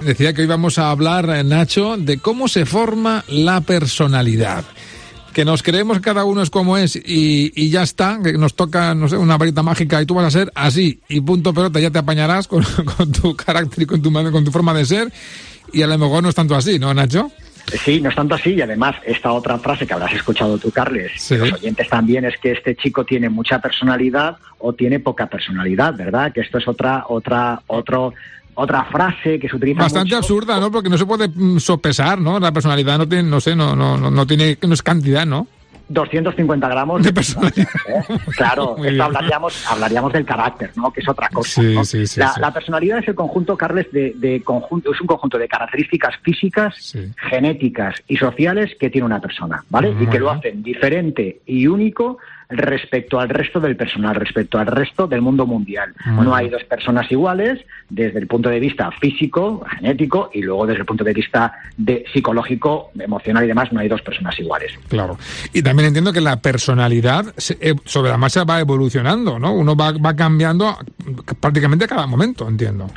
Decía que hoy vamos a hablar, eh, Nacho, de cómo se forma la personalidad. Que nos creemos cada uno es como es y, ya está, que nos toca, no sé, una varita mágica y tú vas a ser así y punto pelota, ya te apañarás con, tu carácter y con tu, con tu forma de ser y a lo mejor no es tanto así, ¿no, Nacho? Sí, no es tanto así y además esta otra frase que habrás escuchado tú, Carles, los oyentes también, es que este chico tiene mucha personalidad o tiene poca personalidad, ¿verdad? Que esto es otra, otra, otro otra frase que se utiliza bastante absurda no porque no se puede mm, sopesar no la personalidad no tiene no sé no no no, tiene no es cantidad no 250 gramos de personalidad. ¿eh? Claro, esto hablaríamos, hablaríamos del carácter, ¿no? Que es otra cosa. la, personalidad es el conjunto, Carles, de, conjunto, es un conjunto de características físicas, genéticas y sociales que tiene una persona, ¿vale? Y que lo hacen diferente y único respecto al resto del personal, respecto al resto del mundo mundial. No hay dos personas iguales desde el punto de vista físico, genético, y luego desde el punto de vista de psicológico, emocional y demás, no hay dos personas iguales. Claro. Y también entiendo que la personalidad eh, sobre la marcha va evolucionando, ¿no? Uno va, va cambiando prácticamente a cada momento, entiendo.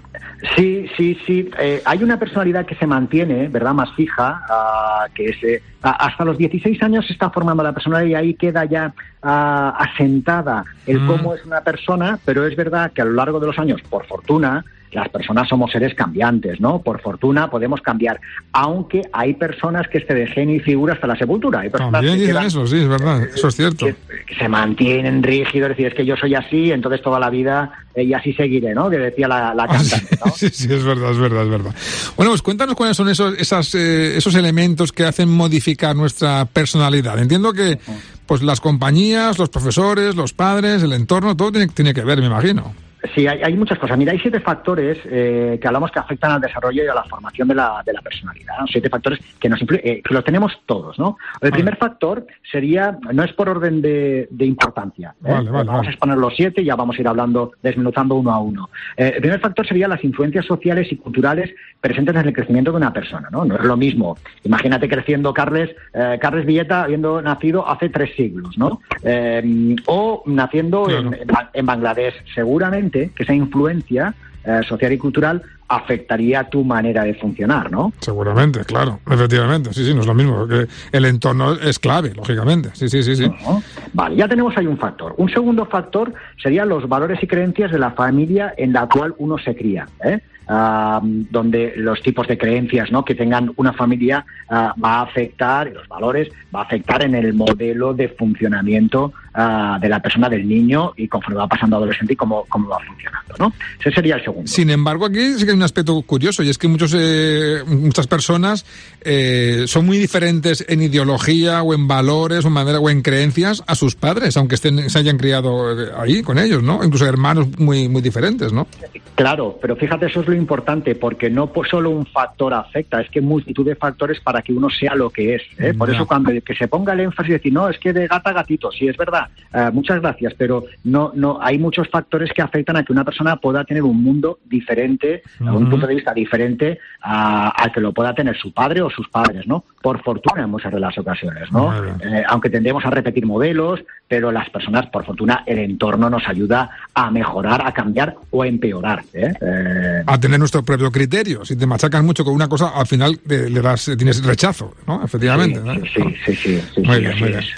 Sí, sí, sí. Eh, hay una personalidad que se mantiene, ¿verdad? Más fija, ah, que es... Eh, hasta los 16 años se está formando la personalidad y ahí queda ya ah, asentada el mm. cómo es una persona, pero es verdad que a lo largo de los años, por fortuna, las personas somos seres cambiantes, ¿no? Por fortuna podemos cambiar, aunque hay personas que se dejen y figura hasta la sepultura. Hay También dicen eso, sí, es verdad, eso es cierto. Que, se mantienen rígidos, es decir, es que yo soy así, entonces toda la vida eh, y así seguiré, ¿no? Que decía la, la cantante, ¿no? sí, sí, es verdad, es verdad, es verdad. Bueno, pues cuéntanos cuáles son esos, esas, eh, esos elementos que hacen modificar nuestra personalidad. Entiendo que pues las compañías, los profesores, los padres, el entorno, todo tiene, tiene que ver, me imagino. Sí, hay, muchas cosas. Mira, hay siete factores eh, que hablamos que afectan al desarrollo y a la formación de la, de la personalidad. Siete factores que, nos eh, que los tenemos todos, ¿no? El primer factor sería, no es por orden de, importancia. ¿eh? vamos a exponer los siete y ya vamos a ir hablando, desmenuzando uno a uno. el primer factor sería las influencias sociales y culturales presentes en el crecimiento de una persona, ¿no? No es lo mismo. Imagínate creciendo Carles, Carles Villeta habiendo nacido hace tres siglos, ¿no? o naciendo en Bangladesh. Seguramente que esa influencia eh, social y cultural afectaría tu manera de funcionar, ¿no? Seguramente, claro, efectivamente, sí, sí, no es lo mismo, que el entorno es clave, lógicamente, sí, sí, sí, sí. Vale, ya tenemos ahí un factor. Un segundo factor serían los valores y creencias de la familia en la cual uno se cría, ¿eh? donde los tipos de creencias ¿no? que tengan una familia ah, va a afectar, y los valores, va a afectar en el modelo de funcionamiento ah, de la persona, del niño, y conforme va pasando adolescente y cómo, cómo va funcionando. ¿no? Ese sería el segundo. Sin embargo, aquí sí que hay un aspecto curioso, y es que muchos, eh, muchas personas eh, son muy diferentes en ideología o en valores o en manera o en creencias a sus padres, aunque estén, se hayan criado eh, ahí con ellos, ¿no? Incluso hermanos muy, muy diferentes, ¿no? Claro, pero fíjate, eso es lo importante, porque no solo un factor afecta, es que multitud de factores para que uno sea lo que es. ¿eh? Por eso cuando que se ponga el énfasis y decir, no, es que de gata a gatito, sí, es verdad, eh, muchas gracias, pero no, no, hay muchos factores que afectan a que una persona pueda tener un mundo diferente, un punto de vista diferente al que lo pueda tener su padre o sus padres, ¿no? Por fortuna en muchas de las ocasiones, ¿no? Eh, aunque tendemos a repetir modelos, pero las personas, por fortuna, el entorno nos ayuda a mejorar, a cambiar o a empeorar. ¿eh? Eh, a tener nuestro propio criterio. Si te machacas mucho con una cosa, al final le das, tienes rechazo, ¿no? Efectivamente. Sí, sí, sí, sí,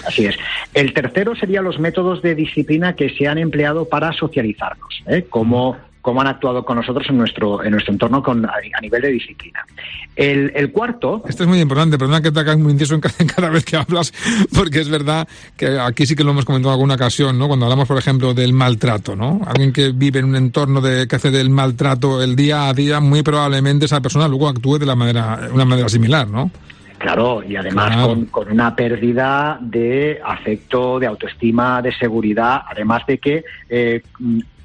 así, Es, El tercero serían los métodos de disciplina que se han empleado para socializarnos, ¿eh? como cómo han actuado con nosotros en nuestro, en nuestro entorno con, a, nivel de disciplina. El, el, cuarto... Esto es muy importante, perdona que te hagas muy intenso en cada, vez que hablas, porque es verdad que aquí sí que lo hemos comentado en alguna ocasión, ¿no? Cuando hablamos, por ejemplo, del maltrato, ¿no? Alguien que vive en un entorno de, que hace del maltrato el día a día, muy probablemente esa persona luego actúe de la manera, una manera similar, ¿no? Claro, y además con, con, una pérdida de afecto, de autoestima, de seguridad, además de que eh,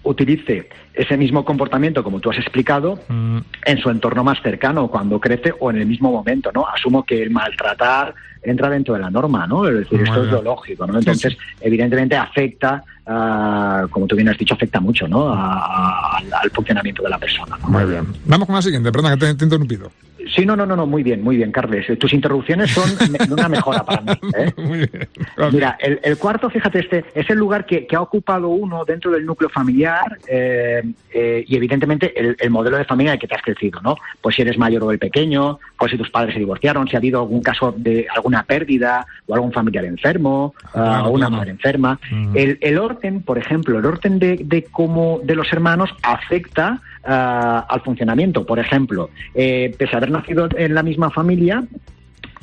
utilice ese mismo comportamiento, como tú has explicado, mm. en su entorno más cercano, cuando crece o en el mismo momento, ¿no? Asumo que el maltratar entra dentro de la norma, ¿no? Es decir, esto es lo lógico, ¿no? Entonces, evidentemente afecta, uh, como tú bien has dicho, afecta mucho, ¿no? al funcionamiento de la persona. Muy bien. Vamos con la siguiente, perdón que te, te he interrumpido. Sí, no, no, no, no, muy bien, muy bien, Carles. Tus interrupciones son una mejora para mí. ¿eh? Muy bien. Mira, el, cuarto, fíjate, este es el lugar que, ha ocupado uno dentro del núcleo familiar eh, eh, y evidentemente el, modelo de familia en el que te has crecido, ¿no? Pues si eres mayor o el pequeño, pues si tus padres se divorciaron, si ha habido algún caso de alguna pérdida o algún familiar enfermo ah, o una madre enferma. Mm. El, orden, por ejemplo, el orden de, de cómo de los hermanos afecta ah, al funcionamiento. Por ejemplo, pese a haber nacido en la misma familia,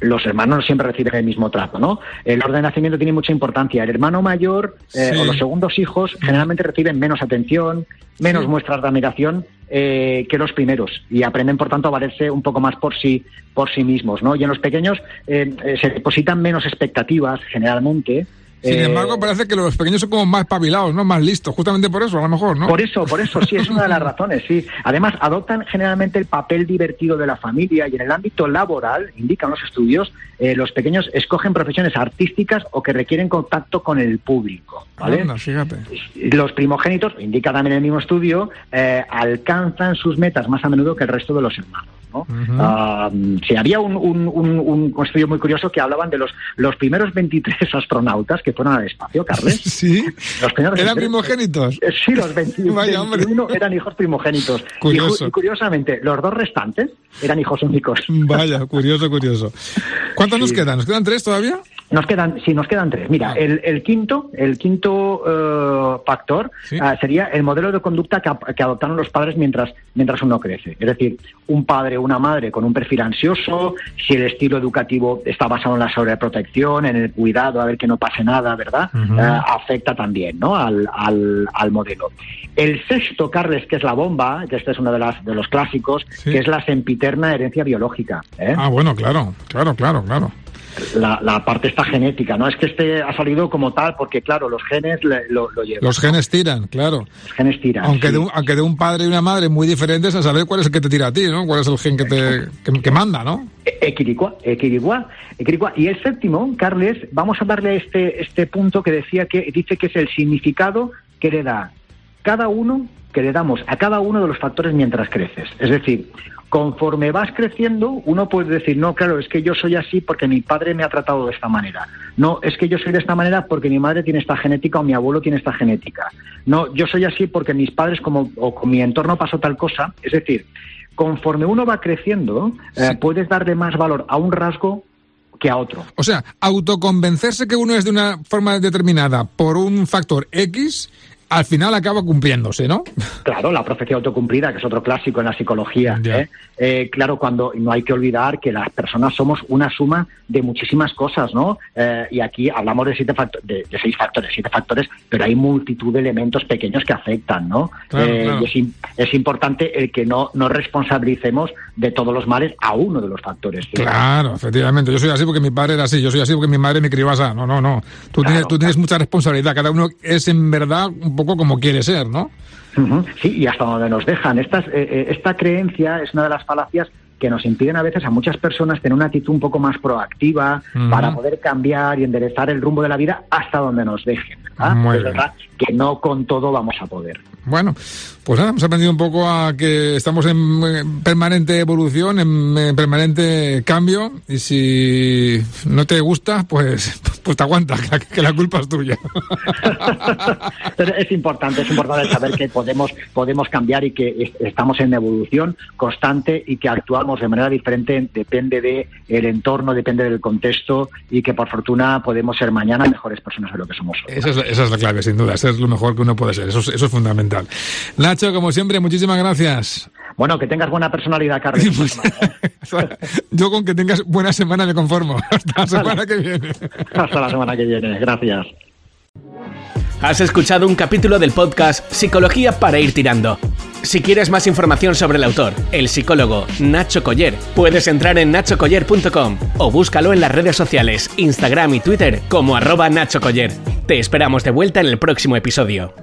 los hermanos siempre reciben el mismo trato, ¿no? El orden de nacimiento tiene mucha importancia. El hermano mayor eh, o los segundos hijos generalmente reciben menos atención, menos muestras de admiración eh, que los primeros y aprenden, por tanto, a valerse un poco más por sí, por sí mismos, ¿no? Y en los pequeños eh, se depositan menos expectativas, generalmente, sin eh, embargo, parece que los pequeños son como más pabilados, ¿no? Más listos, justamente por eso, a lo mejor, ¿no? Por eso, por eso, sí, es una de las razones, sí. Además, adoptan generalmente el papel divertido de la familia y en el ámbito laboral, indican los estudios, eh, los pequeños escogen profesiones artísticas o que requieren contacto con el público, ¿vale? fíjate. Los primogénitos, indica también el mismo estudio, eh, alcanzan sus metas más a menudo que el resto de los hermanos. ¿No? Ah, sí, había un, un, estudio muy curioso que hablaban de los, los primeros 23 astronautas que fueron al espacio, Carles. Sí. ¿Eran primogénitos? Eh, sí, los 21 eran hijos primogénitos. Y, curiosamente, los dos restantes eran hijos únicos. Vaya, curioso, curioso. ¿Cuántos nos quedan? ¿Nos quedan tres todavía? Nos quedan, sí, nos quedan tres. Mira, ah. el, quinto, el quinto eh, factor ah, sería el modelo de conducta que, adoptaron los padres mientras, mientras uno crece. Es decir, un padre una madre con un perfil ansioso, si el estilo educativo está basado en la sobreprotección, en el cuidado, a ver que no pase nada, ¿verdad? Eh, afecta también, ¿no? Al, al, modelo. El sexto, Carles, que es la bomba, que este es uno de, las, de los clásicos, que es la sempiterna herencia biológica. ¿eh? Ah, bueno, claro, claro, claro, claro la, parte esta genética, no es que este ha salido como tal, porque claro, los genes lo, llevan. Los genes tiran, claro. Los genes tiran. Aunque, de un, aunque de un padre y una madre muy diferentes, a saber cuál es el que te tira a ti, ¿no? Cuál es el gen que te que, manda, ¿no? E, equiricua, equiricua, equiricua. Y el séptimo, Carles, vamos a darle este, este punto que decía que dice que es el significado que le da cada uno, que le damos a cada uno de los factores mientras creces. Es decir, Conforme vas creciendo, uno puede decir, no, claro, es que yo soy así porque mi padre me ha tratado de esta manera. No, es que yo soy de esta manera porque mi madre tiene esta genética o mi abuelo tiene esta genética. No, yo soy así porque mis padres como, o con mi entorno pasó tal cosa. Es decir, conforme uno va creciendo, eh, puedes darle más valor a un rasgo que a otro. O sea, autoconvencerse que uno es de una forma determinada por un factor X al final acaba cumpliéndose, ¿no? Claro, la profecía autocumplida, que es otro clásico en la psicología. ¿eh? Eh, claro, cuando no hay que olvidar que las personas somos una suma de muchísimas cosas, ¿no? Eh, y aquí hablamos de, siete de, seis factores, siete factores, pero hay multitud de elementos pequeños que afectan, ¿no? Y es, importante el que no nos responsabilicemos de todos los males a uno de los factores. Claro, efectivamente. Yo soy así porque mi padre era así, yo soy así porque mi madre me crió así. No, no, no. Tú, tienes, tú tienes mucha responsabilidad. Cada uno es en verdad un poco como quiere ser, ¿no? Sí, y hasta donde nos dejan. Esta, eh, eh, esta creencia es una de las falacias que nos impiden a veces a muchas personas tener una actitud un poco más proactiva para poder cambiar y enderezar el rumbo de la vida hasta donde nos dejen. es verdad que no con todo vamos a poder. Bueno, pues nada, hemos aprendido un poco a que estamos en permanente evolución, en, permanente cambio, y si no te gusta, pues, pues te aguanta, que la, culpa es tuya. es importante, es importante saber que podemos, podemos cambiar y que estamos en evolución constante y que actuamos de manera diferente, depende del el entorno, depende del contexto y que por fortuna podemos ser mañana mejores personas de lo que somos hoy. Esa es, la clave, sin duda, ser lo mejor que uno puede ser, eso, eso es fundamental. Nacho, como siempre, muchísimas gracias. Bueno, que tengas buena personalidad, Carlos. Pues, yo con que tengas buena semana me conformo. Hasta la semana que viene. Hasta la semana que viene. Gracias. Has escuchado un capítulo del podcast Psicología para ir tirando. Si quieres más información sobre el autor, el psicólogo Nacho Coller, puedes entrar en nachocoller.com o búscalo en las redes sociales, Instagram y Twitter como arroba Nacho Coller. Te esperamos de vuelta en el próximo episodio.